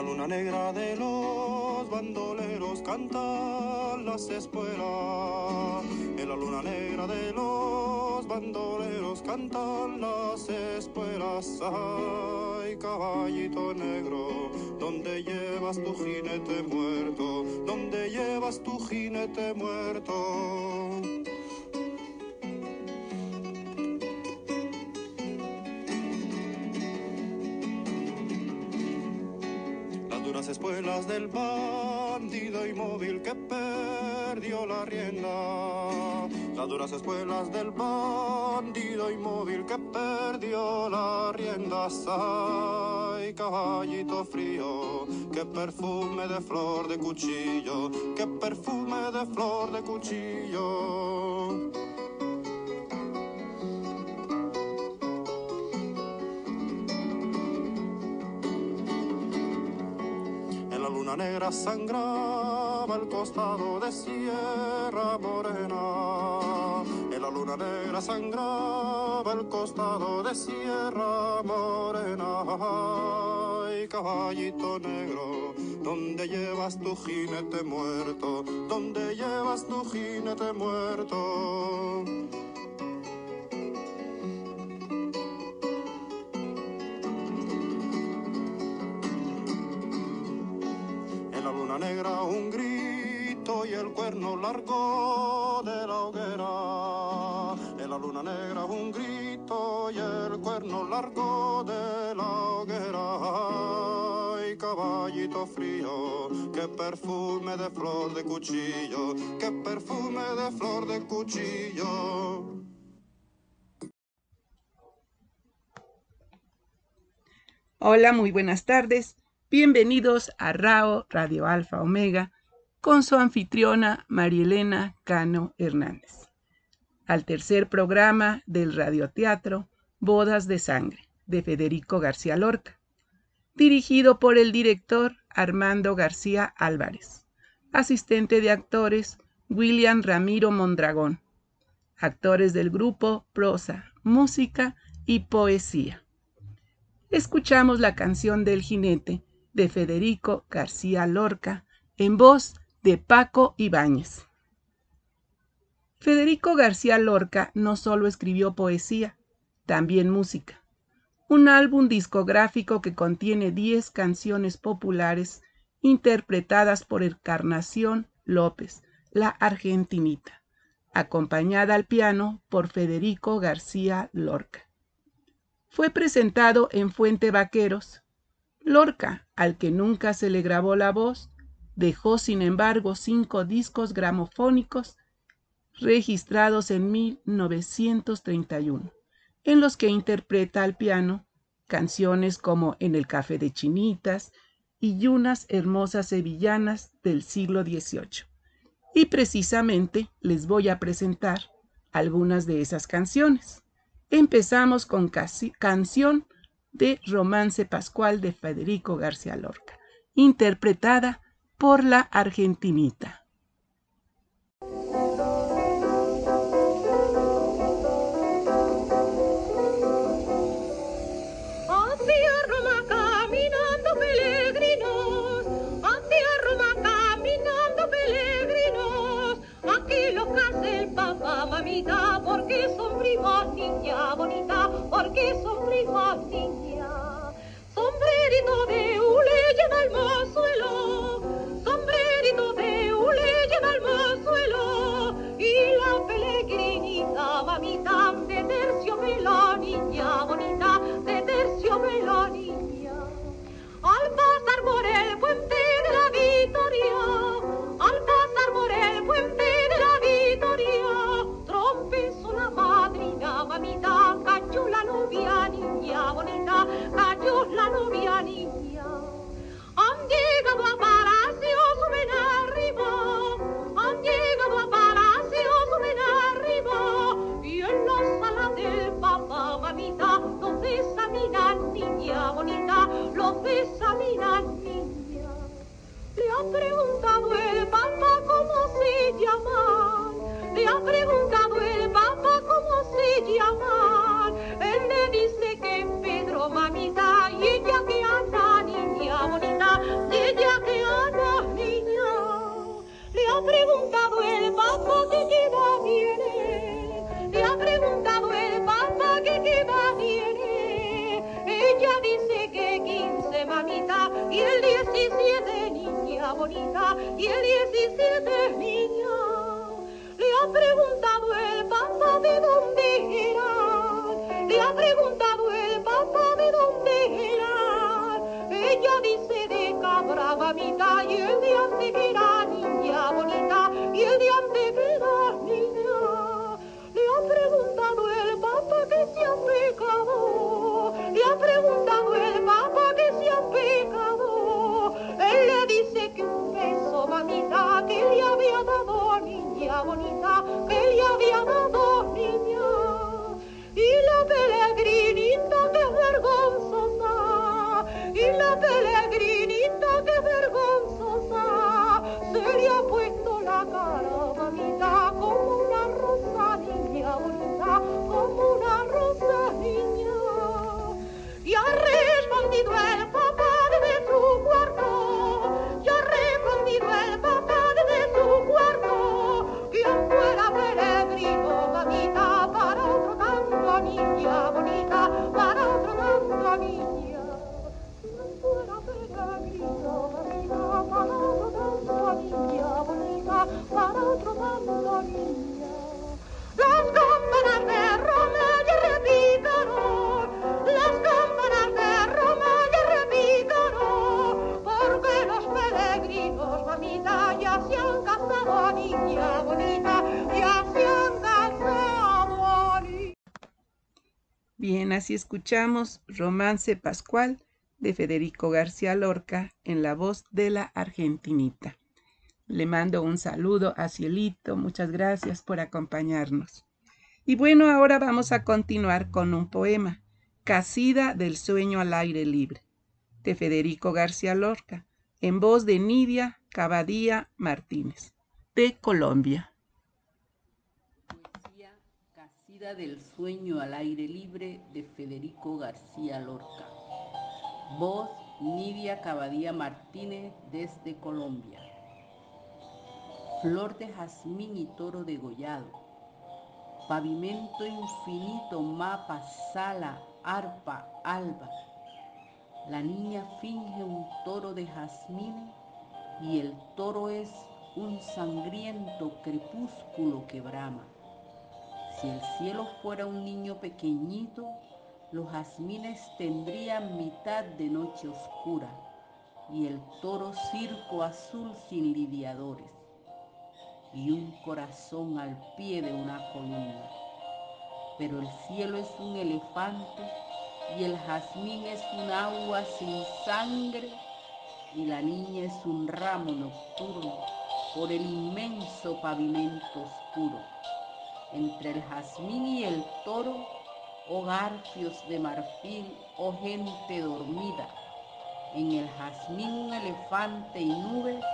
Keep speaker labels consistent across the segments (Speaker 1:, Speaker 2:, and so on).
Speaker 1: la luna negra de los bandoleros cantan las espuelas. En la luna negra de los bandoleros cantan las espuelas. Ay, caballito negro, ¿dónde llevas tu jinete muerto? ¿Dónde llevas tu jinete muerto? Espuelas del bandido inmóvil que perdió la rienda. Las duras espuelas del bandido inmóvil que perdió la rienda. Ay, caballito frío, qué perfume de flor de cuchillo, qué perfume de flor de cuchillo. Luna negra sangraba el costado de Sierra Morena. En la luna negra sangraba el costado de Sierra Morena. Ay, caballito negro, ¿dónde llevas tu jinete muerto? ¿Dónde llevas tu jinete muerto? Negra un grito y el cuerno largo de la hoguera. En la luna negra un grito y el cuerno largo de la hoguera. Ay, caballito frío, qué perfume de flor de cuchillo, qué perfume de flor de cuchillo.
Speaker 2: Hola, muy buenas tardes. Bienvenidos a RAO Radio Alfa Omega con su anfitriona Marielena Cano Hernández, al tercer programa del radioteatro Bodas de Sangre de Federico García Lorca, dirigido por el director Armando García Álvarez, asistente de actores William Ramiro Mondragón, actores del grupo Prosa, Música y Poesía. Escuchamos la canción del jinete de Federico García Lorca, en voz de Paco Ibáñez. Federico García Lorca no solo escribió poesía, también música. Un álbum discográfico que contiene 10 canciones populares interpretadas por Encarnación López, la argentinita, acompañada al piano por Federico García Lorca. Fue presentado en Fuente Vaqueros, Lorca, al que nunca se le grabó la voz, dejó sin embargo cinco discos gramofónicos registrados en 1931, en los que interpreta al piano canciones como En el café de chinitas y unas hermosas sevillanas del siglo XVIII. Y precisamente les voy a presentar algunas de esas canciones. Empezamos con canción de Romance Pascual de Federico García Lorca, interpretada por la argentinita.
Speaker 3: porque son primas, niña bonita, porque son primas, niña.
Speaker 2: Bien, así escuchamos Romance Pascual de Federico García Lorca en la voz de la Argentinita. Le mando un saludo a Cielito, muchas gracias por acompañarnos. Y bueno, ahora vamos a continuar con un poema, Casida del sueño al aire libre, de Federico García Lorca, en voz de Nidia Cabadía Martínez, de Colombia.
Speaker 4: Poesía Casida del sueño al aire libre de Federico García Lorca. Voz Nidia Cabadía Martínez desde Colombia. Flor de jazmín y toro degollado. Pavimento infinito, mapa, sala, arpa, alba. La niña finge un toro de jazmín y el toro es un sangriento crepúsculo que brama. Si el cielo fuera un niño pequeñito, los jazmines tendrían mitad de noche oscura y el toro circo azul sin lidiadores y un corazón al pie de una columna. Pero el cielo es un elefante y el jazmín es un agua sin sangre y la niña es un ramo nocturno por el inmenso pavimento oscuro. Entre el jazmín y el toro, oh garfios de marfil, oh gente dormida. En el jazmín un elefante y nubes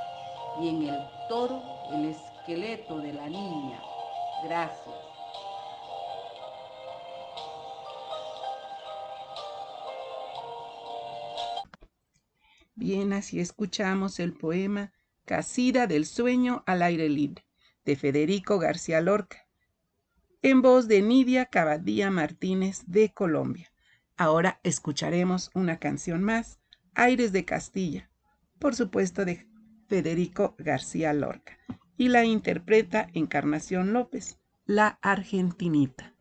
Speaker 4: y en el toro el esqueleto de la niña. Gracias.
Speaker 2: Bien, así escuchamos el poema Casida del sueño al aire libre, de Federico García Lorca, en voz de Nidia Cabadía Martínez de Colombia. Ahora escucharemos una canción más, Aires de Castilla, por supuesto de Federico García Lorca, y la interpreta Encarnación López, la argentinita.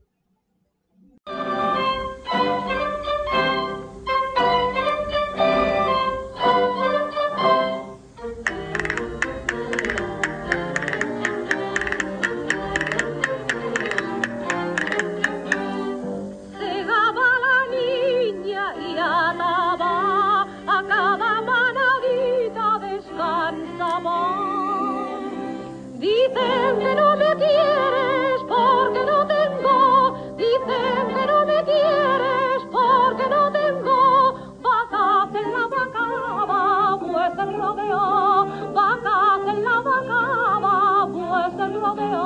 Speaker 3: Dicen que no me quieres porque no tengo, dicen que no me quieres porque no tengo. Vacas en la vacaba, pues el rodeo, vacas en la vacaba, pues el rodeo.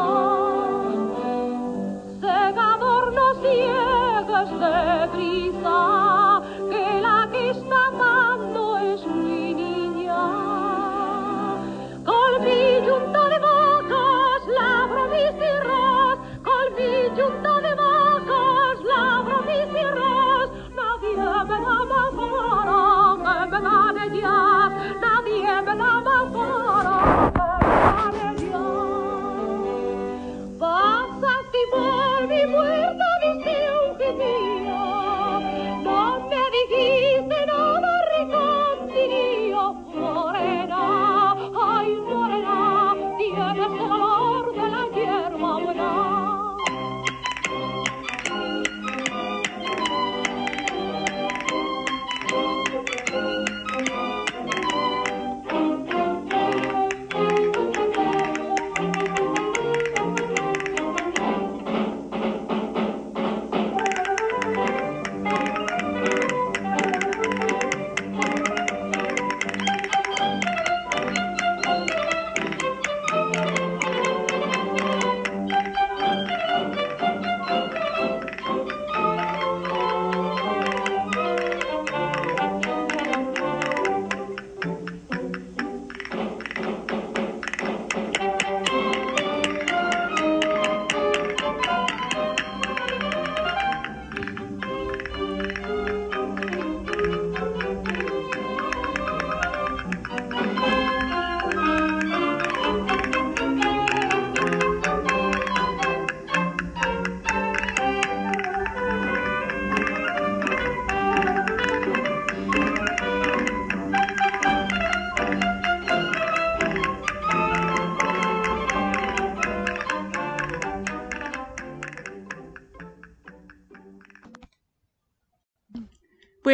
Speaker 3: Segador no ciegues de prisa,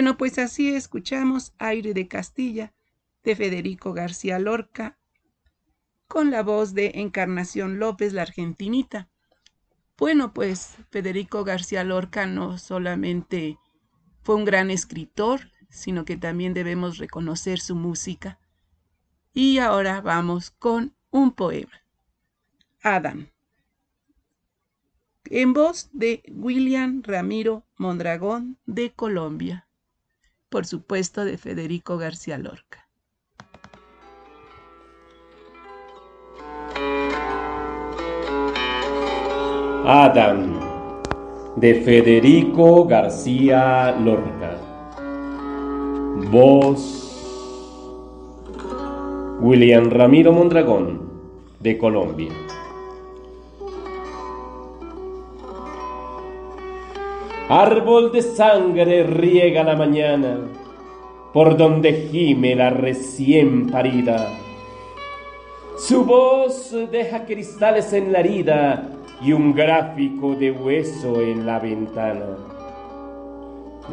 Speaker 2: Bueno, pues así escuchamos Aire de Castilla de Federico García Lorca con la voz de Encarnación López, la argentinita. Bueno, pues Federico García Lorca no solamente fue un gran escritor, sino que también debemos reconocer su música. Y ahora vamos con un poema. Adam. En voz de William Ramiro Mondragón de Colombia. Por supuesto de Federico García Lorca.
Speaker 5: Adam de Federico García Lorca. Voz William Ramiro Mondragón de Colombia. Árbol de sangre riega la mañana, por donde gime la recién parida. Su voz deja cristales en la herida y un gráfico de hueso en la ventana.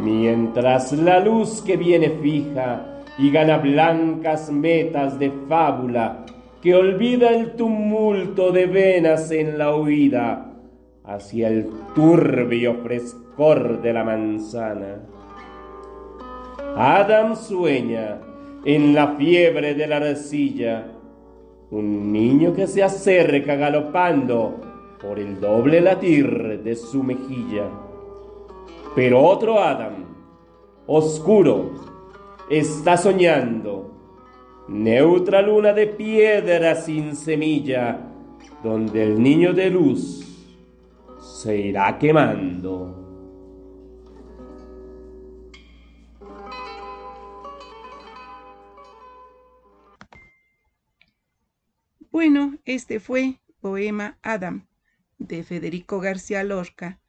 Speaker 5: Mientras la luz que viene fija y gana blancas metas de fábula que olvida el tumulto de venas en la huida hacia el turbio frescor de la manzana. Adam sueña en la fiebre de la arcilla, un niño que se acerca galopando por el doble latir de su mejilla. Pero otro Adam, oscuro, está soñando, neutra luna de piedra sin semilla, donde el niño de luz se irá quemando.
Speaker 2: Bueno, este fue Poema Adam de Federico García Lorca,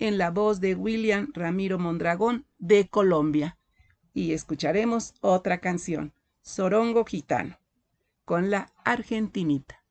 Speaker 2: en la voz de William Ramiro Mondragón de Colombia. Y escucharemos otra canción, Sorongo Gitano, con la Argentinita.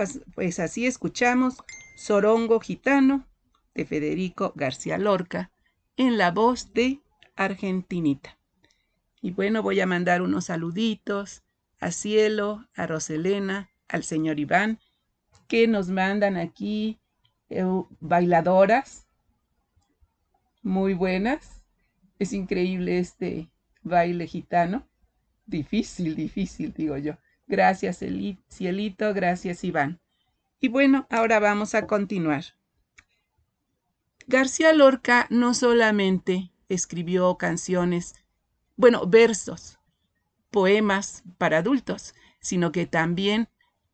Speaker 2: Pues, pues así escuchamos Sorongo Gitano de Federico García Lorca en la voz de Argentinita. Y bueno, voy a mandar unos saluditos a Cielo, a Roselena, al señor Iván, que nos mandan aquí eh, bailadoras muy buenas. Es increíble este baile gitano. Difícil, difícil, digo yo. Gracias, Cielito. Gracias, Iván. Y bueno, ahora vamos a continuar. García Lorca no solamente escribió canciones, bueno, versos, poemas para adultos, sino que también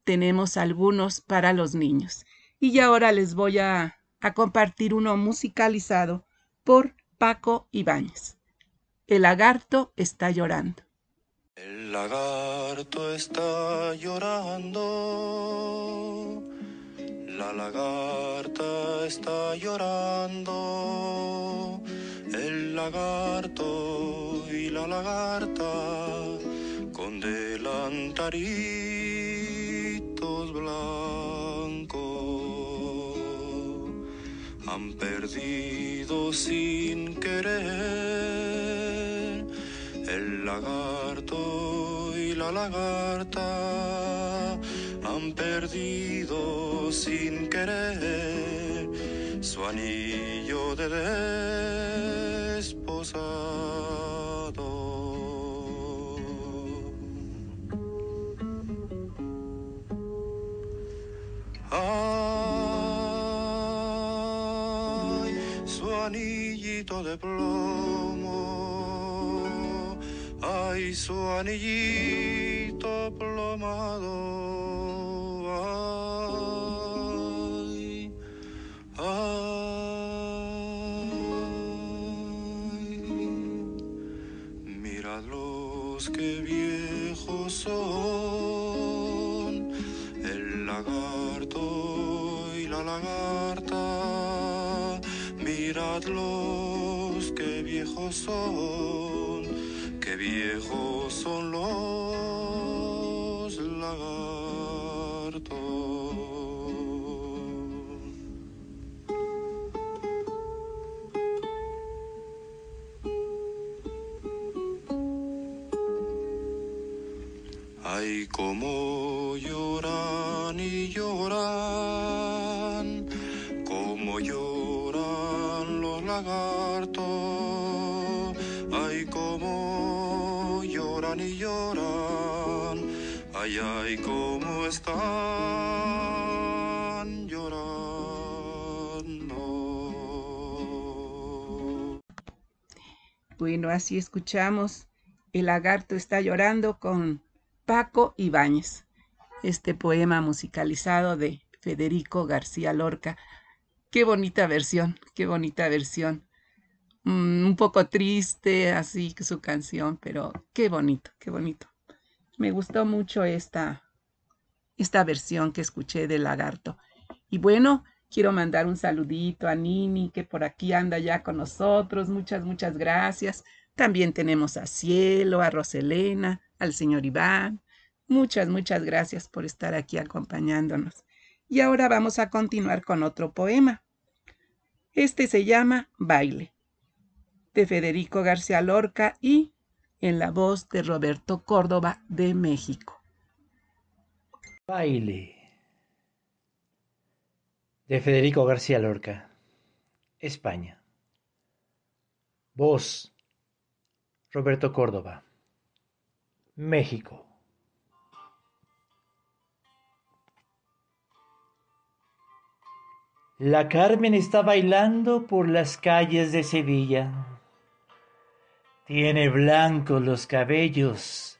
Speaker 2: tenemos algunos para los niños. Y ahora les voy a, a compartir uno musicalizado por Paco Ibáñez. El lagarto está llorando.
Speaker 1: El lagarto está llorando,
Speaker 6: La lagarta está llorando, el lagarto y la lagarta con delantaritos blancos han perdido sin querer el lagarto y la lagarta han perdido sin querer su anillo de desposado. Ay, su anillito
Speaker 2: Bueno, así escuchamos El lagarto está llorando con Paco Ibáñez, este poema musicalizado de Federico García Lorca. Qué bonita versión, qué bonita versión. Mm, un poco triste, así su canción, pero qué bonito, qué bonito. Me gustó mucho esta, esta versión que escuché del lagarto. Y bueno, quiero mandar un saludito a Nini, que por aquí anda ya con nosotros. Muchas, muchas gracias. También tenemos a Cielo, a Roselena, al señor Iván. Muchas, muchas gracias por estar aquí acompañándonos. Y ahora vamos a continuar con otro poema. Este se llama Baile, de Federico García Lorca y en la voz de Roberto Córdoba de México.
Speaker 7: Baile de Federico García Lorca, España. Voz Roberto Córdoba, México. La Carmen está bailando por las calles de Sevilla. Tiene blancos los cabellos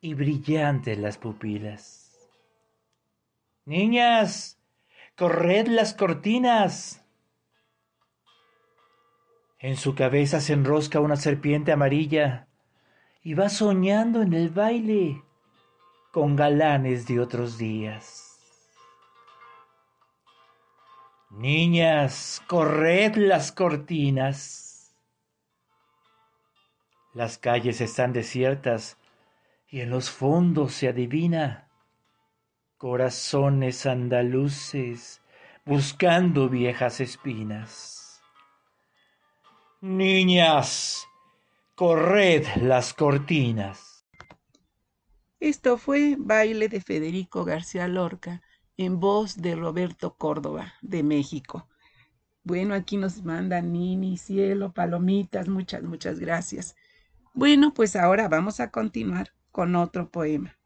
Speaker 7: y brillantes las pupilas. Niñas, corred las cortinas. En su cabeza se enrosca una serpiente amarilla y va soñando en el baile con galanes de otros días. Niñas, corred las cortinas. Las calles están desiertas y en los fondos se adivina corazones andaluces buscando viejas espinas. Niñas, corred las cortinas.
Speaker 2: Esto fue Baile de Federico García Lorca en voz de Roberto Córdoba de México. Bueno, aquí nos mandan Nini, cielo, palomitas, muchas, muchas gracias. Bueno, pues ahora vamos a continuar con otro poema,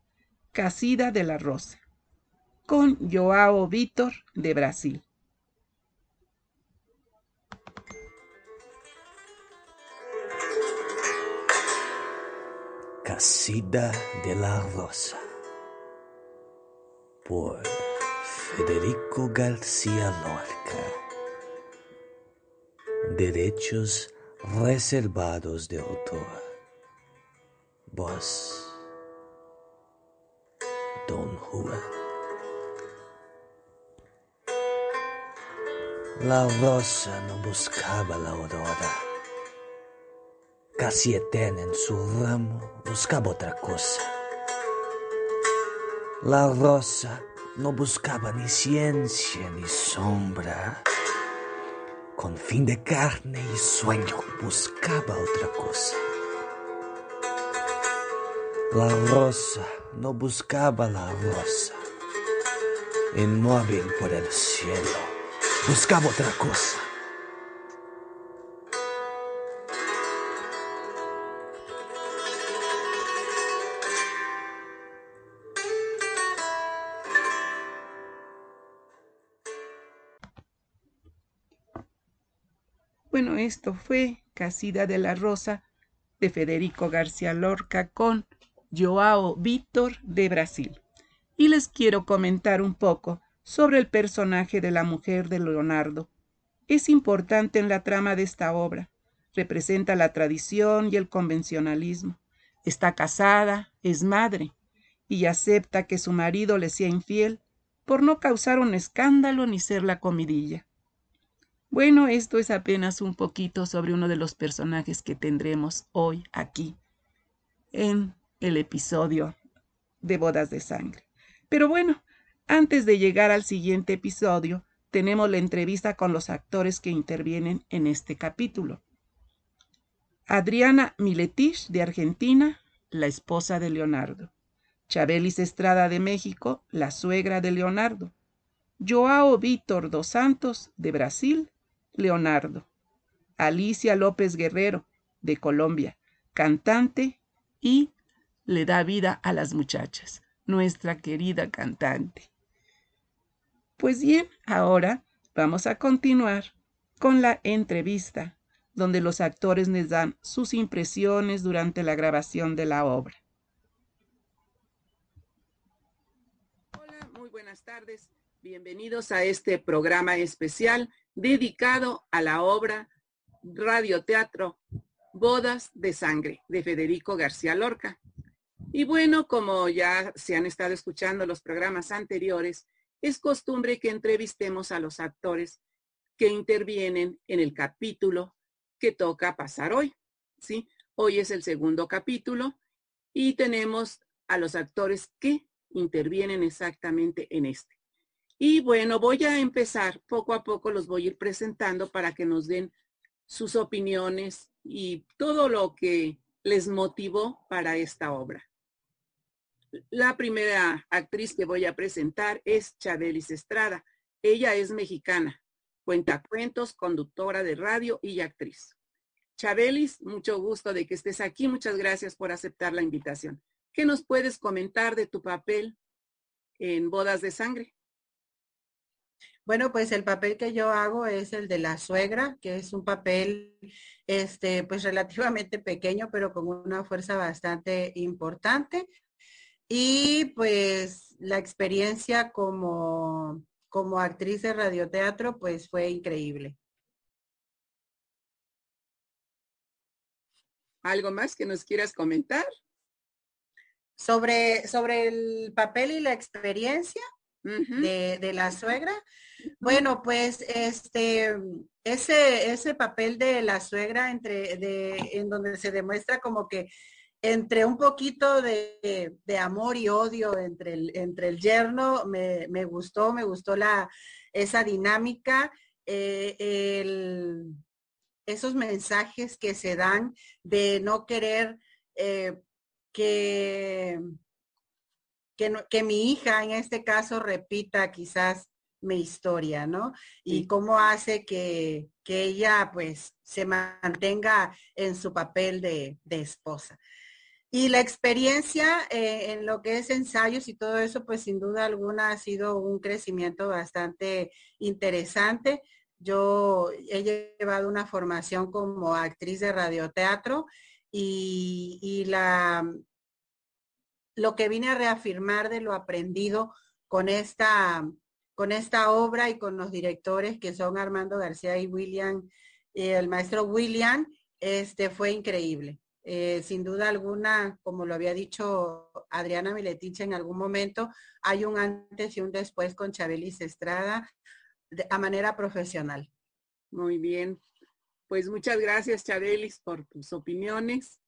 Speaker 2: Casida de la Rosa, con Joao Vitor de Brasil.
Speaker 8: Casida de la Rosa por Federico García Lorca. Derechos reservados de autor. Voz. Don Juan. La rosa no buscaba la aurora. Casietén en su ramo buscaba otra cosa. La rosa no buscaba ni ciencia ni sombra. Con fin de carne y sueño buscaba otra cosa. La rosa no buscaba la rosa. Inmóvil por el cielo, buscaba otra cosa.
Speaker 2: Bueno, esto fue Casida de la Rosa de Federico García Lorca con Joao Víctor de Brasil. Y les quiero comentar un poco sobre el personaje de la mujer de Leonardo. Es importante en la trama de esta obra. Representa la tradición y el convencionalismo. Está casada, es madre, y acepta que su marido le sea infiel por no causar un escándalo ni ser la comidilla. Bueno, esto es apenas un poquito sobre uno de los personajes que tendremos hoy aquí en el episodio de Bodas de Sangre. Pero bueno, antes de llegar al siguiente episodio, tenemos la entrevista con los actores que intervienen en este capítulo. Adriana Miletich de Argentina, la esposa de Leonardo. Chabelis Estrada de México, la suegra de Leonardo. Joao Víctor dos Santos de Brasil, Leonardo. Alicia López Guerrero de Colombia, cantante y le da vida a las muchachas, nuestra querida cantante. Pues bien, ahora vamos a continuar con la entrevista, donde los actores les dan sus impresiones durante la grabación de la obra. Hola, muy buenas tardes. Bienvenidos a este programa especial dedicado a la obra radioteatro Bodas de Sangre de Federico García Lorca. Y bueno, como ya se han estado escuchando los programas anteriores, es costumbre que entrevistemos a los actores que intervienen en el capítulo que toca pasar hoy. ¿sí? Hoy es el segundo capítulo y tenemos a los actores que intervienen exactamente en este. Y bueno, voy a empezar poco a poco, los voy a ir presentando para que nos den sus opiniones y todo lo que les motivó para esta obra. La primera actriz que voy a presentar es Chabelis Estrada. Ella es mexicana, cuentacuentos, conductora de radio y actriz. Chabelis, mucho gusto de que estés aquí. Muchas gracias por aceptar la invitación. ¿Qué nos puedes comentar de tu papel en Bodas de Sangre?
Speaker 9: Bueno, pues el papel que yo hago es el de la suegra, que es un papel, este, pues relativamente pequeño, pero con una fuerza bastante importante. Y pues la experiencia como, como actriz de radioteatro, pues fue increíble.
Speaker 2: ¿Algo más que nos quieras comentar?
Speaker 9: Sobre, sobre el papel y la experiencia de, de, la suegra. Bueno, pues este, ese, ese papel de la suegra entre, de, en donde se demuestra como que entre un poquito de, de amor y odio entre el, entre el yerno, me, me, gustó, me gustó la, esa dinámica, eh, el, esos mensajes que se dan de no querer eh, que, que, que, mi hija en este caso repita quizás mi historia, ¿no? Y cómo hace que, que, ella pues se mantenga en su papel de, de esposa. Y la experiencia eh, en lo que es ensayos y todo eso, pues sin duda alguna ha sido un crecimiento bastante interesante. Yo he llevado una formación como actriz de radioteatro y, y lo que vine a reafirmar de lo aprendido con esta con esta obra y con los directores que son Armando García y William, eh, el maestro William, este fue increíble. Eh, sin duda alguna, como lo había dicho Adriana Miletich en algún momento, hay un antes y un después con Chabelis Estrada. a manera profesional.
Speaker 2: Muy bien. Pues muchas gracias, Charelis, por tus opiniones.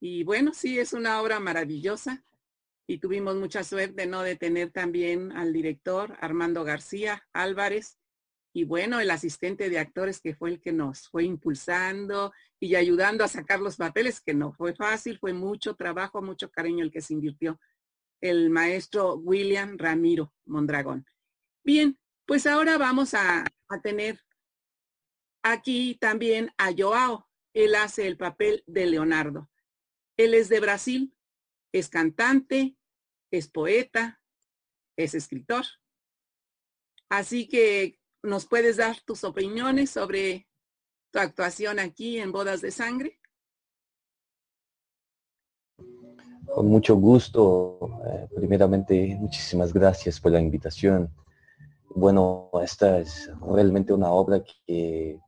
Speaker 2: Y bueno, sí, es una obra maravillosa. Y tuvimos mucha suerte, ¿no? De tener también al director Armando García Álvarez, y bueno, el asistente de actores que fue el que nos fue impulsando y ayudando a sacar los papeles, que no fue fácil, fue mucho trabajo, mucho cariño el que se invirtió, el maestro William Ramiro Mondragón. Bien, pues ahora vamos a, a tener aquí también a Joao. Él hace el papel de Leonardo. Él es de Brasil, es cantante, es poeta, es escritor. Así que ¿Nos puedes dar tus opiniones sobre tu actuación aquí en Bodas de Sangre?
Speaker 10: Con mucho gusto. Eh, primeramente, muchísimas gracias por la invitación. Bueno, esta es realmente una obra que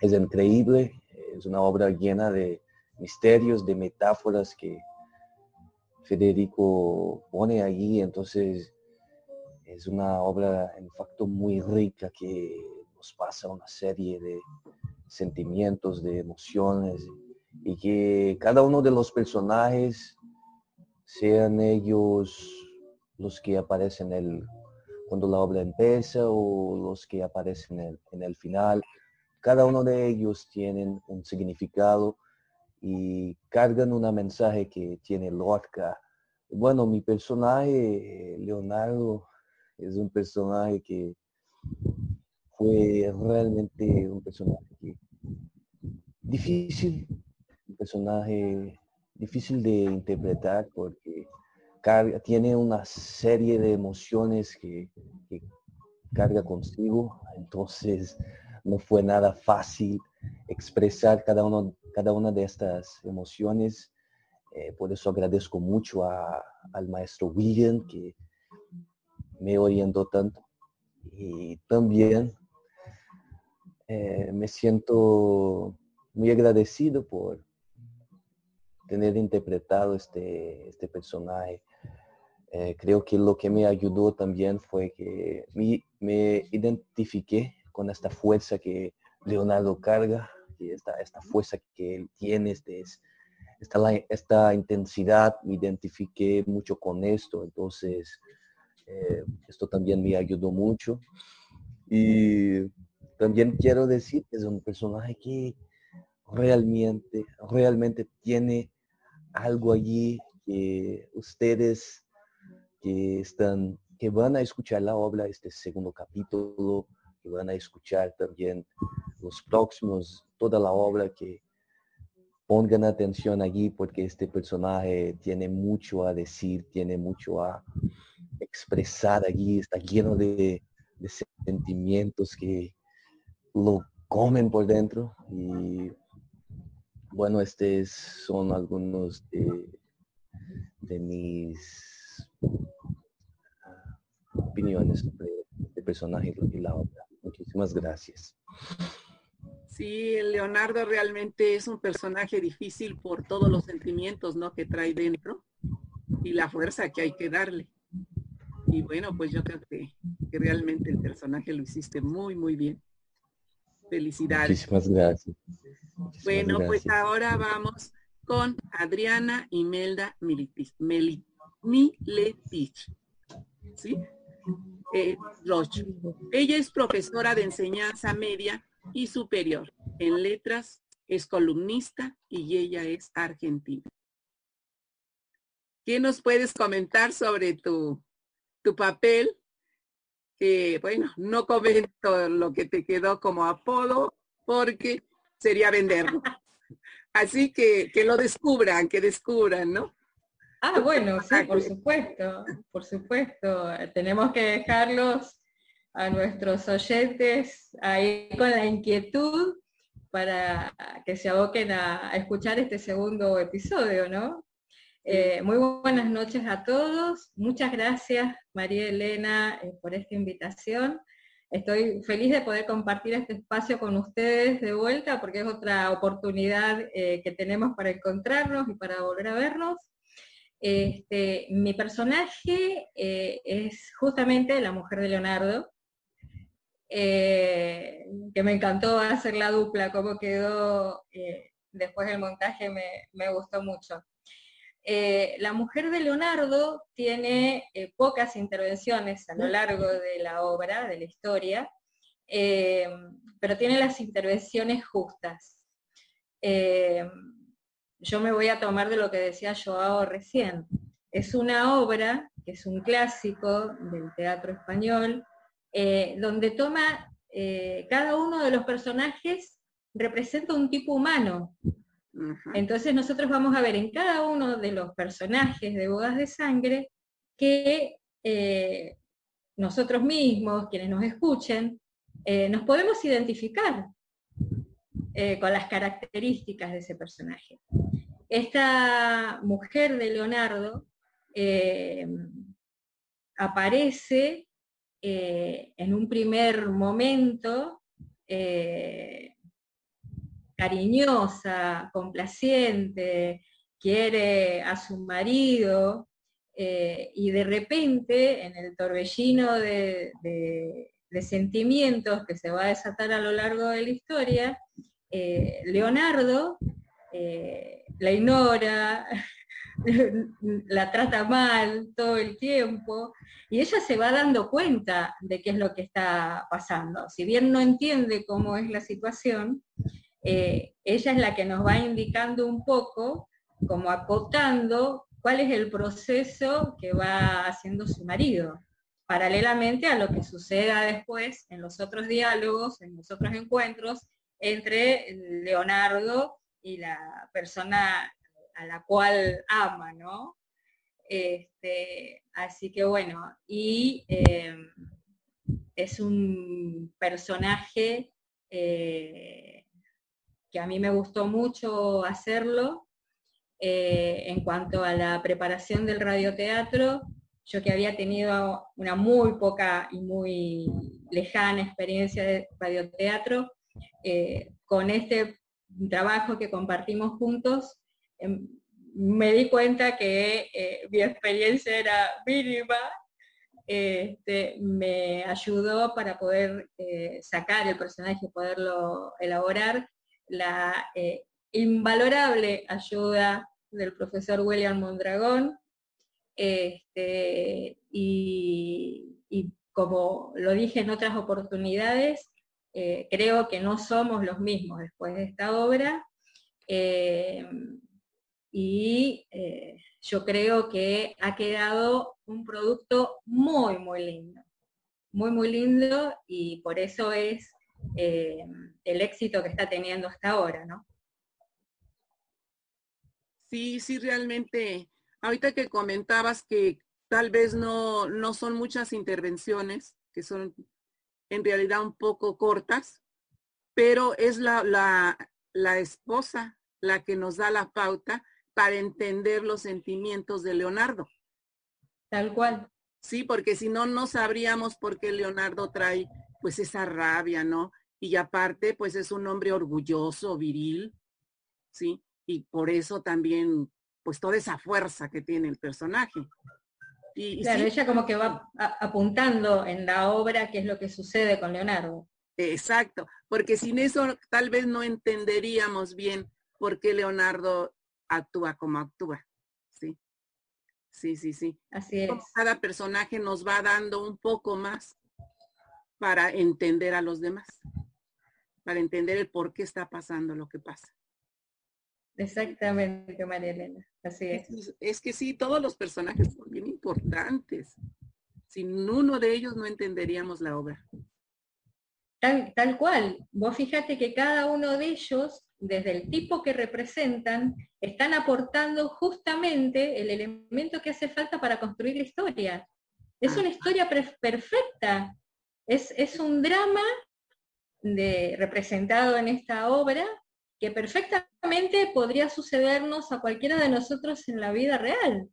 Speaker 10: es increíble. Es una obra llena de misterios, de metáforas que Federico pone allí. Entonces, es una obra en facto muy rica que nos pasa una serie de sentimientos, de emociones y que cada uno de los personajes, sean ellos los que aparecen el, cuando la obra empieza o los que aparecen en el, en el final, cada uno de ellos tienen un significado y cargan un mensaje que tiene Lorca. Bueno, mi personaje, Leonardo, es un personaje que fue realmente un personaje difícil, un personaje difícil de interpretar porque tiene una serie de emociones que, carga consigo, entonces no fue nada fácil expresar cada, uno, cada una de estas emociones. Eh, por eso agradezco mucho al maestro William que me orientó tanto. Y también eh, me siento muy agradecido por tener interpretado este, este personaje. Eh, creo que lo que me ayudó también fue que me, me identifiqué con esta fuerza que Leonardo carga, y esta, esta fuerza que él tiene, este, esta, esta intensidad, me identifiqué mucho con esto. Entonces, eh, esto también me ayudó mucho. Y también quiero decir que es un personaje que realmente, realmente tiene algo allí que ustedes que están, que van a escuchar la obra, este segundo capítulo, que van a escuchar también los próximos, toda la obra, que pongan atención allí porque este personaje tiene mucho a decir, tiene mucho a, expresar allí, está lleno de, sentimientos que lo comen por dentro y bueno, estos son algunos de, mis ah, opiniones sobre el personaje y la obra. Muchísimas gracias.
Speaker 2: Sí, Leonardo realmente es un personaje difícil por todos los sentimientos ¿no? que trae dentro y la fuerza que hay que darle. Y bueno, pues yo creo que, realmente el personaje lo hiciste muy, muy bien. Felicidades.
Speaker 10: Muchísimas gracias.
Speaker 2: bueno, pues ahora vamos con Adriana Imelda Miletich. ¿Sí? Eh, Roche. Ella es profesora de enseñanza media y superior en letras, es columnista y ella es argentina. ¿Qué nos puedes comentar sobre tu tu papel, que bueno, no comento lo que te quedó como apodo porque sería venderlo. Así que que lo descubran, que descubran, ¿no?
Speaker 11: Ah, bueno, sí, por supuesto, por supuesto. Tenemos que dejarlos a nuestros oyentes ahí con la inquietud para que se aboquen a escuchar este segundo episodio, ¿no? Eh, muy buenas noches a todos. Muchas gracias, María Elena, eh, por esta invitación. Estoy feliz de poder compartir este espacio con ustedes de vuelta porque es otra oportunidad eh, que tenemos para encontrarnos y para volver a vernos. Este, mi personaje es justamente la mujer de Leonardo. que me encantó hacer la dupla, cómo quedó después del montaje me, gustó mucho. Eh, la mujer de Leonardo tiene pocas intervenciones a lo largo de la obra, de la historia, pero tiene las intervenciones justas. yo me voy a tomar de lo que decía Joao recién. Es una obra que es un clásico del teatro español, eh, donde toma, eh, cada uno de los personajes representa un tipo humano. Entonces nosotros vamos a ver en cada uno de los personajes de Bodas de Sangre que eh, nosotros mismos, quienes nos escuchen, nos podemos identificar con las características de ese personaje. Esta mujer de Leonardo aparece eh, en un primer momento eh, cariñosa, complaciente, quiere a su marido, eh, y de repente en el torbellino de, sentimientos que se va a desatar a lo largo de la historia, Leonardo la ignora, la trata mal todo el tiempo, y ella se va dando cuenta de qué es lo que está pasando. Si bien no entiende cómo es la situación, eh, ella es la que nos va indicando un poco, como acotando cuál es el proceso que va haciendo su marido, paralelamente a lo que suceda después en los otros diálogos, en los otros encuentros entre Leonardo y la persona a la cual ama, ¿no? Este, así que bueno, y em, es un personaje eh, que a mí me gustó mucho hacerlo. Eh, en cuanto a la preparación del radioteatro, yo que había tenido una muy poca y muy lejana experiencia de radioteatro, eh, con este trabajo que compartimos juntos, Em, me di cuenta que eh, mi experiencia era mínima, este, me ayudó para poder sacar el personaje, poderlo elaborar, la eh, invalorable ayuda del profesor William Mondragón, este, y, como lo dije en otras oportunidades, creo que no somos los mismos después de esta obra y eh, yo creo que ha quedado un producto muy, muy lindo, muy, muy lindo y por eso es eh, el éxito que está teniendo hasta ahora, ¿no?
Speaker 2: Sí, sí, realmente, ahorita que comentabas que tal vez no, no son muchas intervenciones, que son en realidad un poco cortas, pero es la, la, la esposa la que nos da la pauta para entender los sentimientos de Leonardo.
Speaker 11: Tal cual.
Speaker 2: Sí, porque si no, no sabríamos por qué Leonardo trae pues esa rabia, ¿no? Y aparte, pues es un hombre orgulloso, viril, ¿sí? Y por eso también, pues toda esa fuerza que tiene el personaje.
Speaker 11: Y, claro, ella como que va apuntando en la obra qué es lo que sucede con Leonardo.
Speaker 2: Exacto, porque sin eso tal vez no entenderíamos bien por qué Leonardo actúa como actúa. Sí, sí, sí, sí.
Speaker 11: Así es.
Speaker 2: Cada personaje nos va dando un poco más para entender a los demás, para entender el por qué está pasando lo que pasa.
Speaker 11: Exactamente, María Elena. Así es.
Speaker 2: Es, que sí, todos los personajes son bien importantes. Sin uno de ellos no entenderíamos la obra.
Speaker 11: Tal, tal cual. Vos fíjate que cada uno de ellos desde el tipo que representan, están aportando justamente el elemento que hace falta para construir la historia. Es una historia perfecta, es, es un drama de, representado en esta obra que perfectamente podría sucedernos a cualquiera de nosotros en la vida real.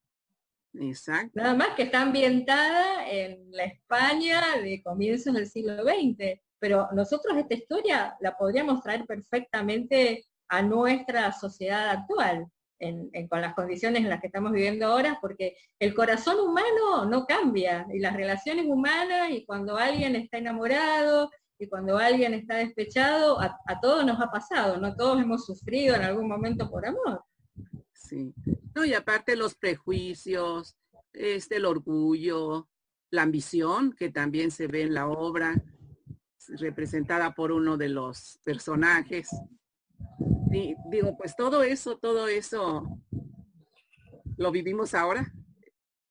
Speaker 2: Exacto.
Speaker 11: Nada más que está ambientada en la España de comienzos del siglo XX pero nosotros esta historia la podríamos traer perfectamente a nuestra sociedad actual, con las condiciones en las que estamos viviendo ahora, porque el corazón humano no cambia, y las relaciones humanas, y cuando alguien está enamorado, y cuando alguien está despechado, a, todos nos ha pasado, ¿no? Todos hemos sufrido en algún momento por amor.
Speaker 2: Sí. No, y aparte los prejuicios, este, el orgullo, la ambición, que también se ve en la obra, representada por uno de los personajes. Y digo, pues todo eso, todo eso lo vivimos ahora.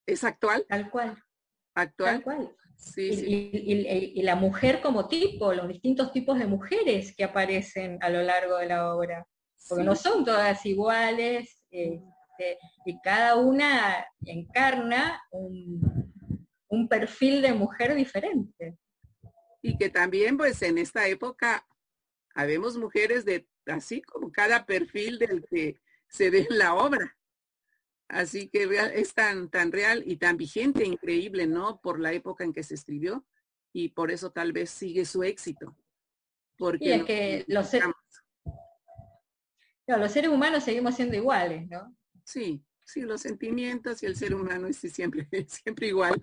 Speaker 2: ¿Es actual?
Speaker 11: Tal cual.
Speaker 2: Actual.
Speaker 11: Tal cual. Y, la mujer como tipo, los distintos tipos de mujeres que aparecen a lo largo de la obra. Porque no son todas iguales este, y cada una encarna un, un perfil de mujer diferente.
Speaker 2: Y que también pues en esta época habemos mujeres de así como cada perfil del que se ve en la obra. Así que es tan, tan real y tan vigente, increíble, ¿no? Por la época en que se escribió y por eso tal vez sigue su éxito. Porque
Speaker 11: es que los, los seres humanos seguimos siendo iguales, ¿no?
Speaker 2: Sí, sí, los sentimientos y el ser humano es siempre, siempre igual.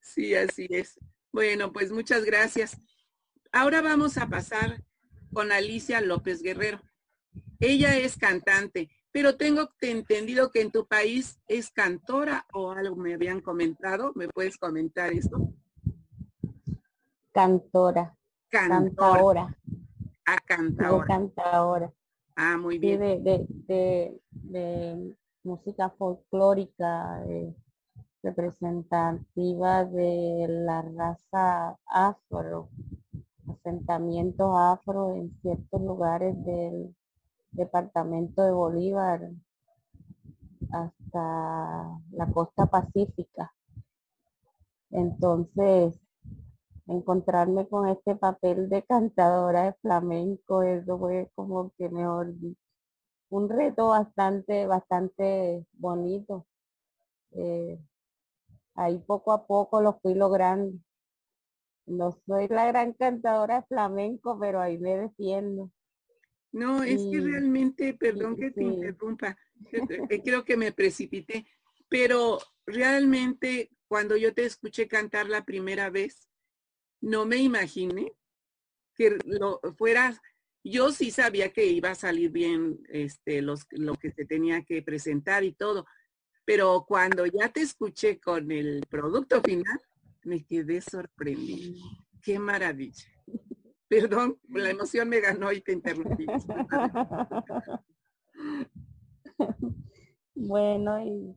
Speaker 2: Sí, así es. Bueno, pues muchas gracias. Ahora vamos a pasar con Alicia López Guerrero. Ella es cantante pero tengo entendido que en tu país es cantora o algo me habían comentado. ¿Me puedes comentar esto?
Speaker 12: Cantora. Cantora.
Speaker 2: A cantadora.
Speaker 12: Cantadora.
Speaker 2: Ah, muy bien.
Speaker 12: de, música folclórica representativa de la raza afro, asentamientos afro en ciertos lugares del departamento de Bolívar hasta la costa pacífica. Entonces, encontrarme con este papel de cantadora de flamenco, eso fue como que mejor un reto bastante, bastante bonito. Eh, ahí poco a poco lo fui logrando. No soy la gran cantadora de flamenco, pero ahí me defiendo.
Speaker 2: No, es que realmente, perdón que te interrumpa, eh, creo que me precipité, pero realmente cuando yo te escuché cantar la primera vez, no me imaginé que lo fueras, yo sí sabía que iba a salir bien este, los, lo que se tenía que presentar y todo, pero cuando ya te escuché con el producto final, me quedé sorprendida. Qué maravilla. Perdón, la emoción me ganó y te interrumpí.
Speaker 12: bueno, y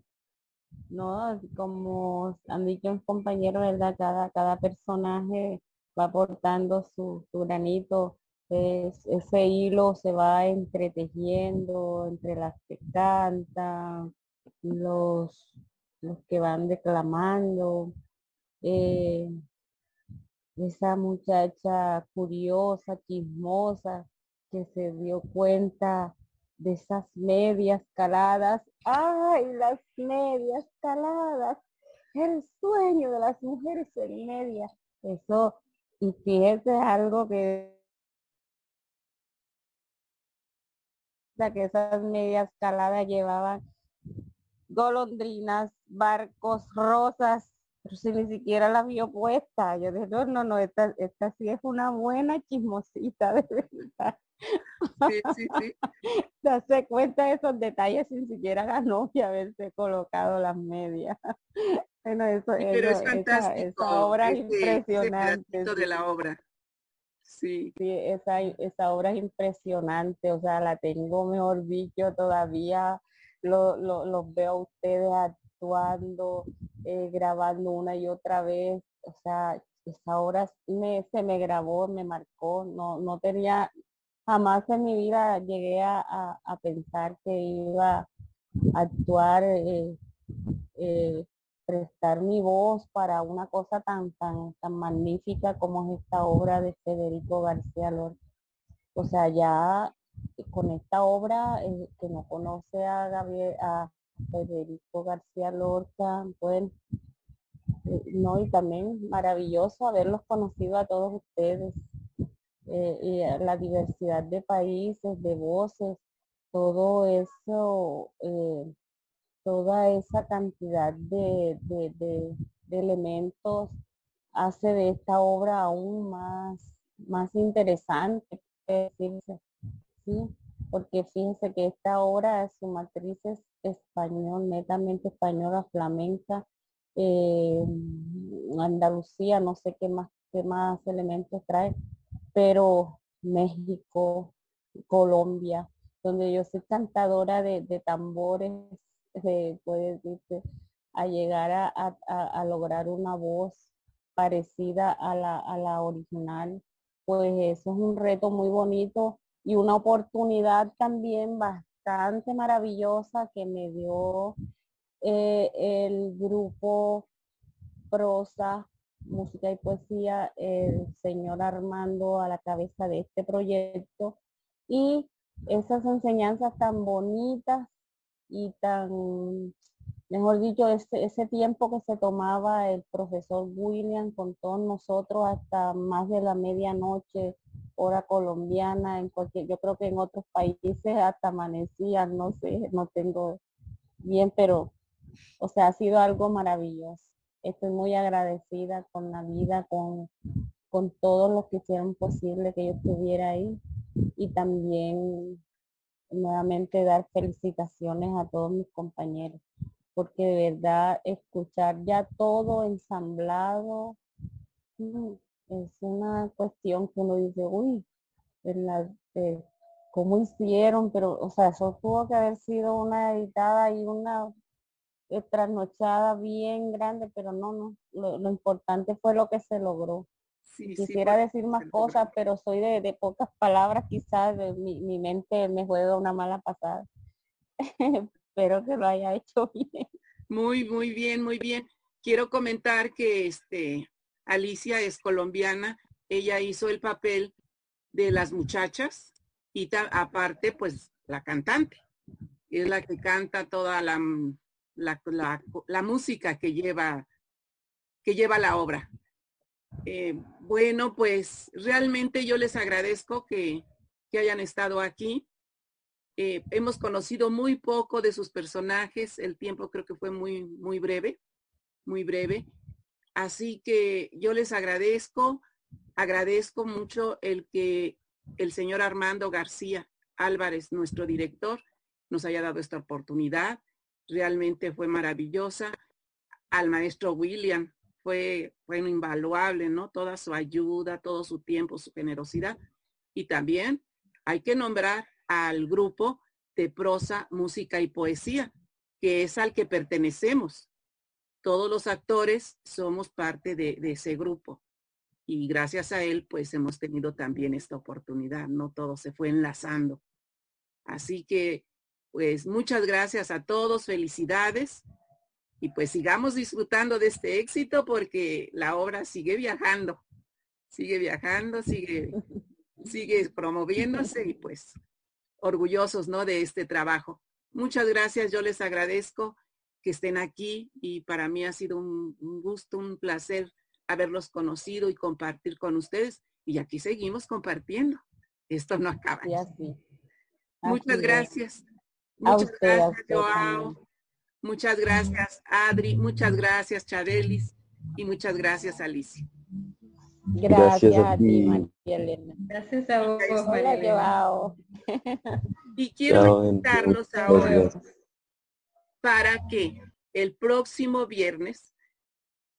Speaker 12: no, como han dicho mis compañeros, ¿verdad? Cada, cada personaje va aportando su, granito. ese hilo se va entretejiendo entre las que cantan, los, los que van declamando. Eh, esa muchacha curiosa, chismosa, que se dio cuenta de esas medias caladas. ¡Ay, las medias caladas! El sueño de las mujeres en medias. Eso, y fíjese algo que que esas medias caladas llevaban golondrinas, barcos, rosas, pero si ni siquiera la vio puesta. Yo dije, no, no, no, esta, esta sí es una buena chismosita, de verdad. Sí, sí, sí. Darse cuenta de esos detalles sin siquiera la novia haberse colocado las medias. Bueno, eso,
Speaker 2: pero es fantástico.
Speaker 12: Esa, obra es impresionante.
Speaker 2: de la obra.
Speaker 12: Sí. Sí, esa, esa obra es impresionante. O sea, la tengo mejor dicho todavía. Lo, lo, los veo a ustedes actuando, eh, grabando una y otra vez. O sea, esa hora me, se me grabó, me marcó. No, no tenía, jamás en mi vida llegué a, pensar que iba a actuar, eh, eh, prestar mi voz para una cosa tan, tan, tan magnífica como es esta obra de Federico García Lorca. O sea, ya con esta obra, que no conoce a Gabriel, a Federico García Lorca, bueno, eh, no, y también maravilloso haberlos conocido a todos ustedes, eh, y la diversidad de países, de voces, todo eso, eh, toda esa cantidad de, elementos hace de esta obra aún más, más interesante, ¿sí? Porque fíjense que esta obra, su matriz es español, netamente española, flamenca, eh, Andalucía, no sé qué más, qué más elementos trae, pero México, Colombia, donde yo soy cantadora de, tambores, puede decirse, a llegar a, lograr una voz parecida a la, a la original, pues eso es un reto muy bonito y una oportunidad también bastante maravillosa que me dio eh, el grupo Prosa, Música y Poesía, el señor Armando a la cabeza de este proyecto. Y esas enseñanzas tan bonitas y tan, mejor dicho, ese, ese tiempo que se tomaba el profesor William con todos nosotros hasta más de la medianoche, hora colombiana, en cualquier, yo creo que en otros países hasta amanecían, no sé, no tengo bien, pero, o sea, ha sido algo maravilloso. Estoy muy agradecida con la vida, con, con todos los que hicieron posible que yo estuviera ahí y también nuevamente dar felicitaciones a todos mis compañeros, porque de verdad escuchar ya todo ensamblado, mm, es una cuestión que uno dice, uy, ¿verdad? ¿cómo hicieron? Pero, o sea, eso tuvo que haber sido una editada y una trasnochada bien grande, pero no, no, lo, importante fue lo que se logró. Quisiera decir más cosas, pero soy de, pocas palabras, quizás mi, mi, mente me juega una mala pasada. Espero que lo haya hecho bien.
Speaker 2: Muy, muy bien, muy bien. Quiero comentar que este, Alicia es colombiana, ella hizo el papel de las muchachas y aparte pues la cantante, es la que canta toda la, la, música que lleva, que lleva la obra. Eh, bueno, pues realmente yo les agradezco que, hayan estado aquí. Eh, hemos conocido muy poco de sus personajes, el tiempo creo que fue muy, muy breve, muy breve. Así que yo les agradezco, agradezco mucho el que el señor Armando García Álvarez, nuestro director, nos haya dado esta oportunidad. Realmente fue maravillosa. Al maestro William fue, fue invaluable, ¿no? Toda su ayuda, todo su tiempo, su generosidad. Y también hay que nombrar al grupo de prosa, música y poesía, que es al que pertenecemos todos los actores somos parte de, ese grupo. Y gracias a él, pues hemos tenido también esta oportunidad, no todo se fue enlazando. Así que, pues muchas gracias a todos, felicidades. Y pues sigamos disfrutando de este éxito porque la obra sigue viajando, sigue viajando, sigue, sigue promoviéndose y pues orgullosos, ¿no? De este trabajo. Muchas gracias, yo les agradezco que estén aquí y para mí ha sido un, gusto, un placer haberlos conocido y compartir con ustedes. Y aquí seguimos compartiendo. Esto no acaba. Muchas gracias. Muchas gracias, Joao. Muchas gracias, Adri. Muchas gracias, Chadelis. Y muchas gracias, Alicia.
Speaker 12: Gracias, a ti, Elena.
Speaker 11: Gracias a vos,
Speaker 12: Joao.
Speaker 2: Y quiero invitarlos ahora para que el próximo viernes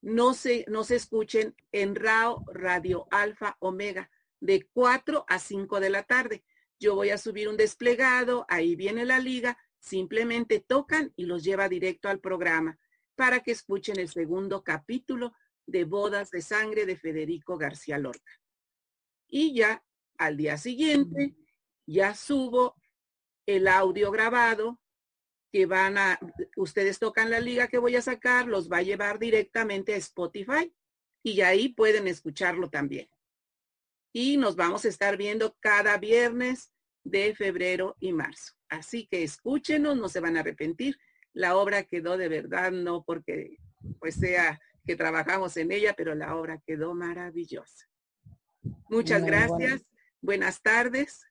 Speaker 2: no se, no se escuchen en RAO Radio Alfa Omega de 4 a 5 de la tarde. Yo voy a subir un desplegado, ahí viene la liga, simplemente tocan y los lleva directo al programa para que escuchen el segundo capítulo de Bodas de Sangre de Federico García Lorca. Y ya al día siguiente, ya subo el audio grabado que van a, ustedes tocan la liga que voy a sacar, los va a llevar directamente a Spotify y ahí pueden escucharlo también. Y nos vamos a estar viendo cada viernes de febrero y marzo. Así que escúchenos, no se van a arrepentir. La obra quedó de verdad, no porque pues sea que trabajamos en ella, pero la obra quedó maravillosa. Muchas gracias, buenas tardes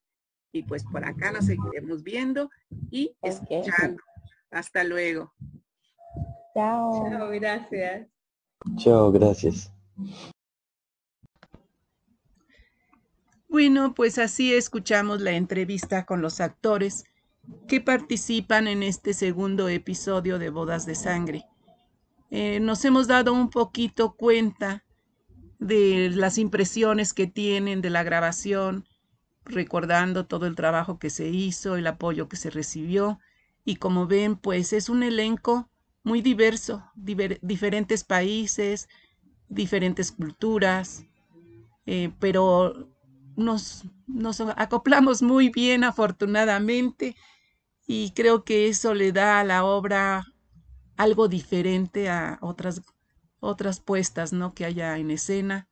Speaker 2: y pues por acá nos seguiremos viendo y escuchando. Hasta luego.
Speaker 12: Chao.
Speaker 11: Chao, gracias.
Speaker 10: Chao, gracias.
Speaker 13: Bueno, pues así escuchamos la entrevista con los actores que participan en este segundo episodio de Bodas de Sangre. Eh, nos hemos dado un poquito cuenta de las impresiones que tienen de la grabación, recordando todo el trabajo que se hizo, el apoyo que se recibió. Y como ven, pues es un elenco muy diverso, diferentes países, diferentes culturas, eh, pero nos, nos acoplamos muy bien afortunadamente y creo que eso le da a la obra algo diferente a otras, otras puestas ¿no? que haya en escena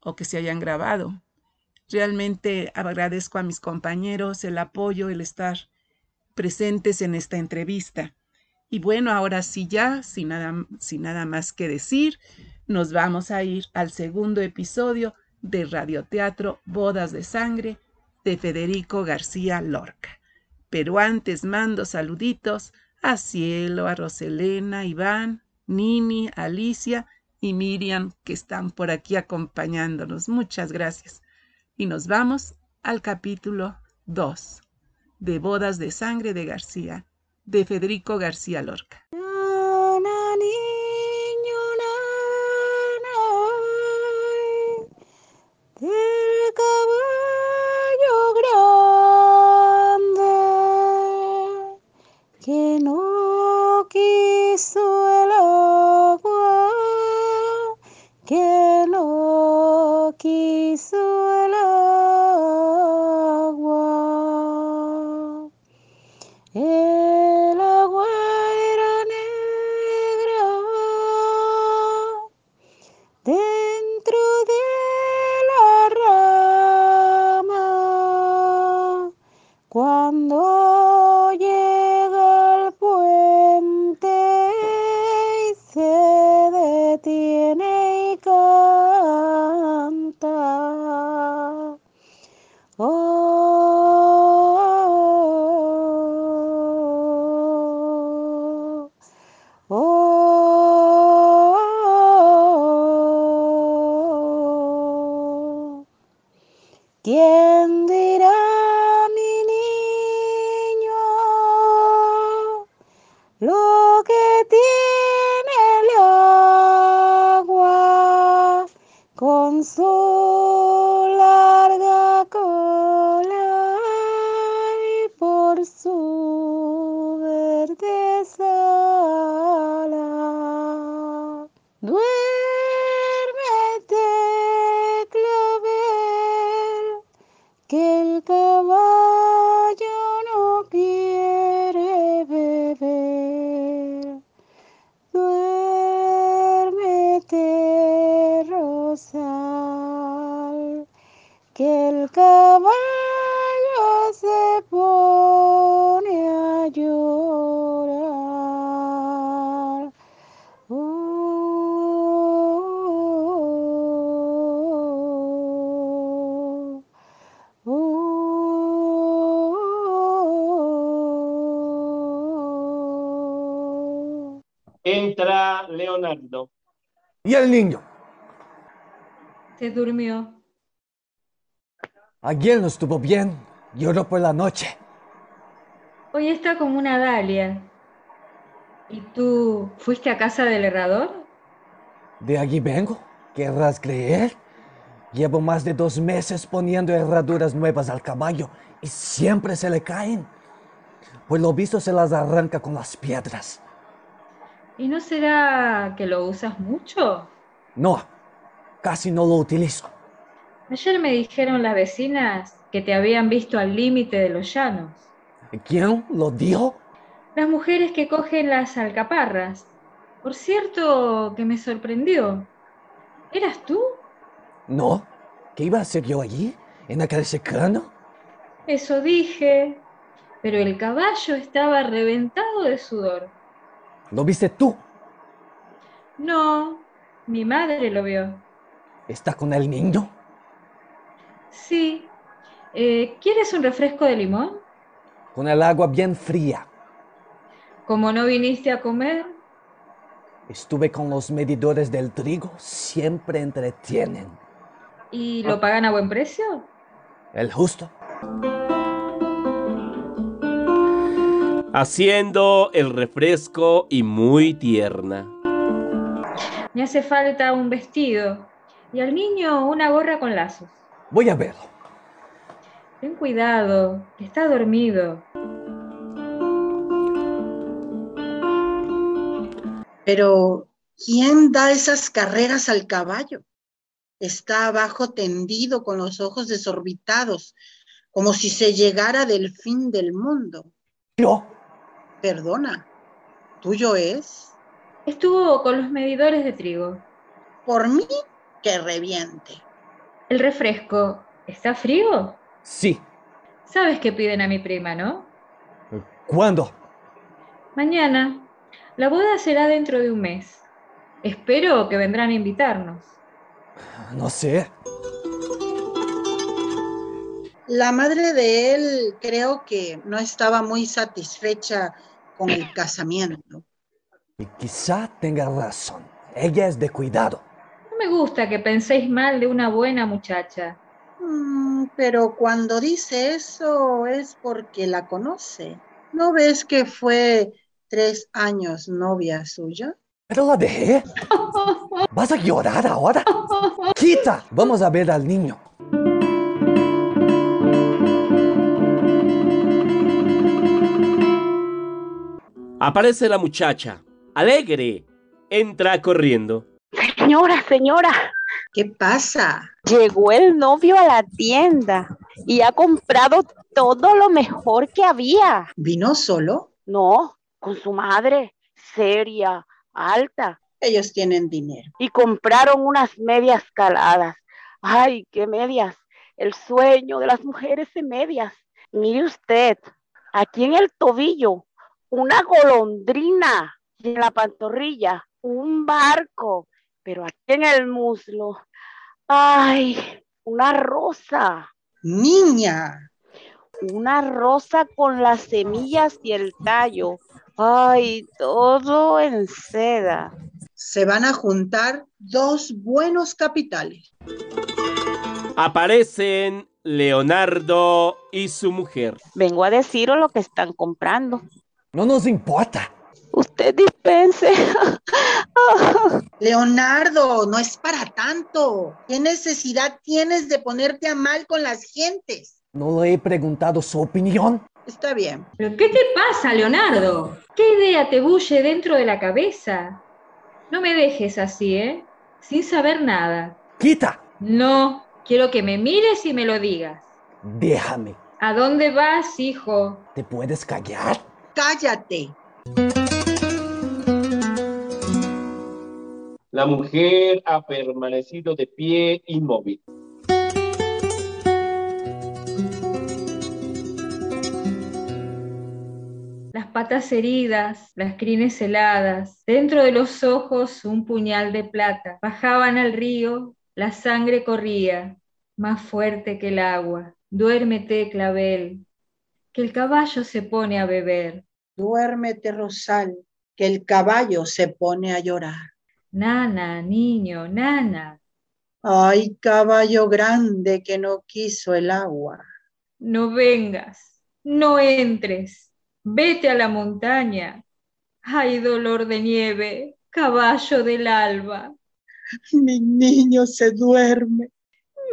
Speaker 13: o que se hayan grabado. Realmente agradezco a mis compañeros el apoyo, el estar presentes en esta entrevista. Y bueno, ahora sí ya, sin nada, sin nada más que decir, nos vamos a ir al segundo episodio de Radioteatro Bodas de Sangre de Federico García Lorca. Pero antes mando saluditos a Cielo, a Roselena, Iván, Nini, Alicia y Miriam que están por aquí acompañándonos. Muchas gracias. Y nos vamos al capítulo 2 de Bodas de Sangre de García, de Federico García Lorca.
Speaker 14: Leonardo.
Speaker 8: ¿Y el niño?
Speaker 11: Se durmió.
Speaker 8: Ayer no estuvo bien. Lloró por la noche.
Speaker 11: Hoy está como una dalia. ¿Y tú fuiste a casa del herrador?
Speaker 8: De allí vengo. ¿Querrás creer? Llevo más de dos meses poniendo herraduras nuevas al caballo y siempre se le caen. Pues lo visto se las arranca con las piedras.
Speaker 11: ¿Y no será que lo usas mucho?
Speaker 8: No, casi no lo utilizo.
Speaker 11: Ayer me dijeron las vecinas que te habían visto al límite de los llanos.
Speaker 8: ¿Quién lo dijo?
Speaker 11: Las mujeres que cogen las alcaparras. Por cierto, que me sorprendió. ¿Eras tú?
Speaker 8: No. ¿Qué iba a hacer yo allí? ¿En aquel secano?
Speaker 11: Eso dije. Pero el caballo estaba reventado de sudor.
Speaker 8: ¿Lo viste tú?
Speaker 11: No, mi madre lo vio.
Speaker 8: ¿Está con el niño?
Speaker 11: Sí. Eh, ¿Quieres un refresco de limón?
Speaker 8: Con el agua bien fría.
Speaker 11: Como no viniste a comer.
Speaker 8: Estuve con los medidores del trigo, siempre entretienen.
Speaker 11: ¿Y lo pagan a buen precio?
Speaker 8: El justo.
Speaker 5: Haciendo el refresco y muy tierna.
Speaker 11: Me hace falta un vestido y al niño una gorra con lazos.
Speaker 8: Voy a verlo.
Speaker 11: Ten cuidado, que está dormido.
Speaker 9: Pero, ¿quién da esas carreras al caballo? Está abajo tendido con los ojos desorbitados, como si se llegara del fin del mundo.
Speaker 8: Yo.
Speaker 9: Perdona, ¿tuyo es?
Speaker 11: Estuvo con los medidores de trigo.
Speaker 9: Por mí, que reviente.
Speaker 11: El refresco, ¿está frío?
Speaker 8: Sí.
Speaker 11: Sabes que piden a mi prima, ¿no?
Speaker 8: ¿Cuándo?
Speaker 11: Mañana. La boda será dentro de un mes. Espero que vendrán a invitarnos.
Speaker 8: No sé.
Speaker 9: La madre de él creo que no estaba muy satisfecha con el casamiento.
Speaker 8: Y quizá tenga razón. Ella es de cuidado.
Speaker 11: No me gusta que penséis mal de una buena muchacha.
Speaker 9: Mm, pero cuando dice eso es porque la conoce. ¿No ves que fue tres años novia suya?
Speaker 8: Pero la dejé. ¿Vas a llorar ahora? Quita. Vamos a ver al niño.
Speaker 5: Aparece la muchacha, alegre, entra corriendo.
Speaker 15: Señora, señora,
Speaker 9: ¿Qué pasa?
Speaker 15: llegó el novio a la tienda y ha comprado todo lo mejor que había.
Speaker 9: ¿Vino solo?
Speaker 15: No, con su madre, seria, alta,
Speaker 9: Ellos tienen dinero.
Speaker 15: y compraron unas medias caladas. Ay, qué medias. El sueño de las mujeres en medias. Mire usted, aquí en el tobillo, una golondrina en la pantorrilla, un barco, pero aquí en el muslo, ay, una rosa.
Speaker 9: Niña,
Speaker 15: Una rosa con las semillas y el tallo. Ay, todo en seda.
Speaker 9: se van a juntar dos buenos capitales.
Speaker 5: Aparecen Leonardo y su mujer.
Speaker 15: Vengo a deciros lo que están comprando.
Speaker 8: No nos importa.
Speaker 15: Usted dispense.
Speaker 9: Leonardo, no es para tanto. ¿Qué necesidad tienes de ponerte a mal con las gentes?
Speaker 8: No le he preguntado su opinión.
Speaker 9: Está bien.
Speaker 11: ¿Pero qué te pasa, Leonardo? ¿Qué idea te bulle dentro de la cabeza? No me dejes así, ¿eh? Sin saber nada.
Speaker 8: Quita.
Speaker 11: No, quiero que me mires y me lo digas.
Speaker 8: Déjame.
Speaker 11: ¿A dónde vas, hijo?
Speaker 8: ¿Te puedes callar?
Speaker 9: Cállate.
Speaker 5: La mujer ha permanecido de pie inmóvil.
Speaker 11: Las patas heridas, las crines heladas, dentro de los ojos un puñal de plata. Bajaban al río, la sangre corría, más fuerte que el agua. Duérmete, clavel, que el caballo se pone a beber.
Speaker 9: Duérmete, Rosal, que el caballo se pone a llorar.
Speaker 11: Nana, niño, nana,
Speaker 9: Ay, caballo grande que no quiso el agua.
Speaker 11: no vengas, no entres, vete a la montaña. Ay, dolor de nieve, caballo del alba.
Speaker 9: Mi niño se duerme.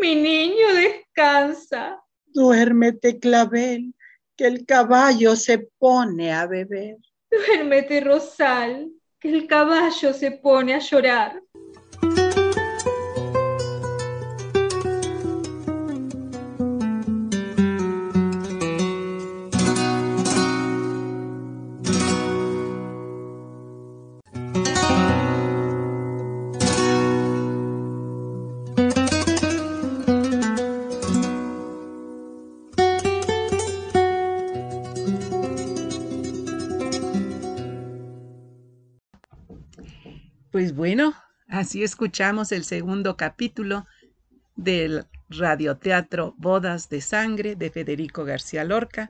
Speaker 11: Mi niño descansa.
Speaker 9: Duérmete, clavel, que el caballo se pone a beber.
Speaker 11: Duérmete, Rosal, que el caballo se pone a llorar.
Speaker 2: Bueno, así escuchamos el segundo capítulo del radioteatro Bodas de Sangre de Federico García Lorca,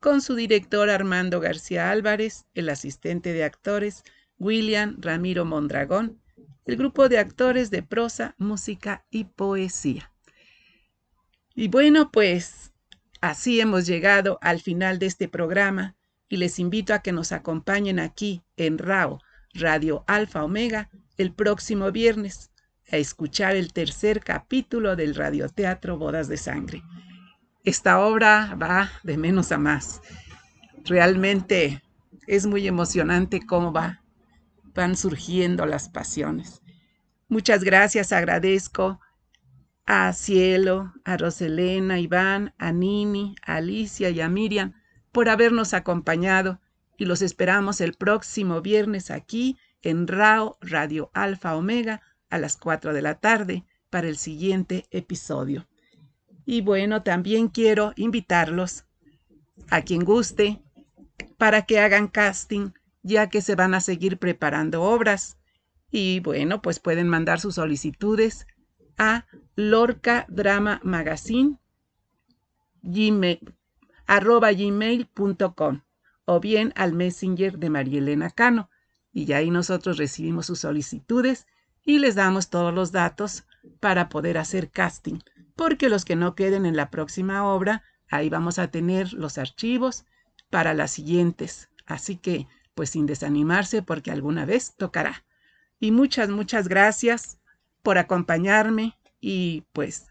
Speaker 2: con su director Armando García Álvarez, el asistente de actores William Ramiro Mondragón, el grupo de actores de prosa, música y poesía. Y bueno, pues así hemos llegado al final de este programa y les invito a que nos acompañen aquí en RAO, Radio Alfa Omega, el próximo viernes a escuchar el tercer capítulo del radioteatro Bodas de Sangre. Esta obra va de menos a más. Realmente es muy emocionante cómo va, van surgiendo las pasiones. Muchas gracias, agradezco a Cielo, a Roselena, Iván, a Nini, a Alicia y a Miriam por habernos acompañado y los esperamos el próximo viernes aquí en RAO Radio Alfa Omega a las 4 de la tarde para el siguiente episodio. Y bueno, también quiero invitarlos a quien guste para que hagan casting, ya que se van a seguir preparando obras. Y bueno, pues pueden mandar sus solicitudes a Lorca Drama Magazine gmail, arroba gmail.com o bien al Messenger de Marielena Cano. Y ya ahí nosotros recibimos sus solicitudes y les damos todos los datos para poder hacer casting. Porque los que no queden en la próxima obra, ahí vamos a tener los archivos para las siguientes. Así que, pues sin desanimarse, porque alguna vez tocará. Y muchas, muchas gracias por acompañarme y pues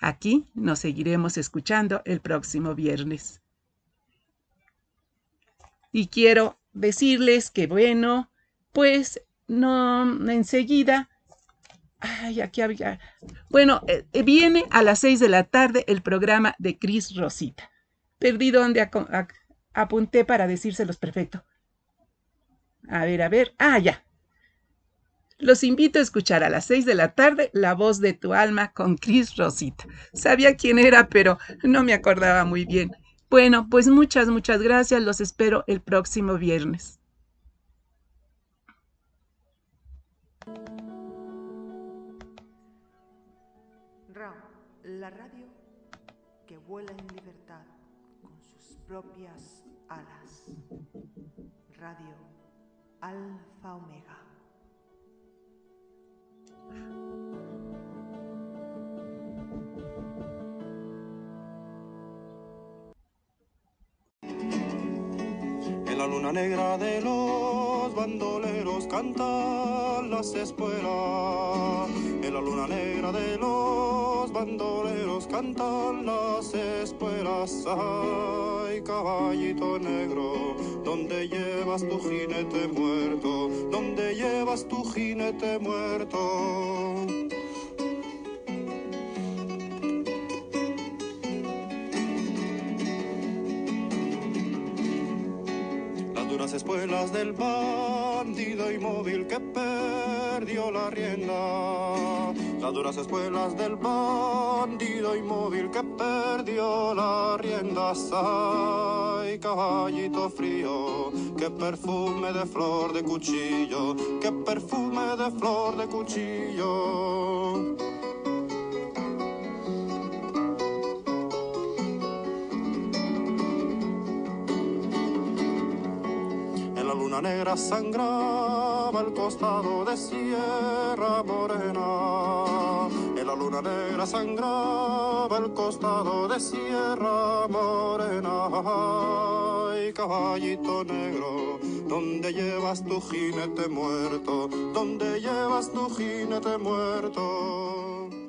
Speaker 2: aquí nos seguiremos escuchando el próximo viernes. Y quiero decirles que bueno, pues no enseguida Ay, aquí había. Bueno, eh, eh, viene a las seis de la tarde el programa de Cris Rosita. Perdí donde apunté para decírselos perfecto. A ver, a ver. Ah, ya. Los invito a escuchar a las seis de la tarde La voz de tu alma con Cris Rosita. Sabía quién era, pero no me acordaba muy bien. Bueno, pues muchas, muchas gracias. Los espero el próximo viernes.
Speaker 16: La radio que vuela en libertad con sus propias alas. Radio Alfa Omega.
Speaker 1: La luna negra de los bandoleros cantan las espuelas. En la luna negra de los bandoleros cantan las espuelas. Ay, caballito negro, ¿dónde llevas tu jinete muerto? ¿Dónde llevas tu jinete muerto? Las espuelas del bandido inmóvil que perdió la rienda. Las duras espuelas del bandido inmóvil que perdió la rienda. Ay, caballito frío, qué perfume de flor de cuchillo, qué perfume de flor de cuchillo. Luna negra sangraba el costado de Sierra Morena. En la luna negra sangraba el costado de Sierra Morena. Ay, caballito negro, ¿dónde llevas tu jinete muerto? ¿Dónde llevas tu jinete muerto?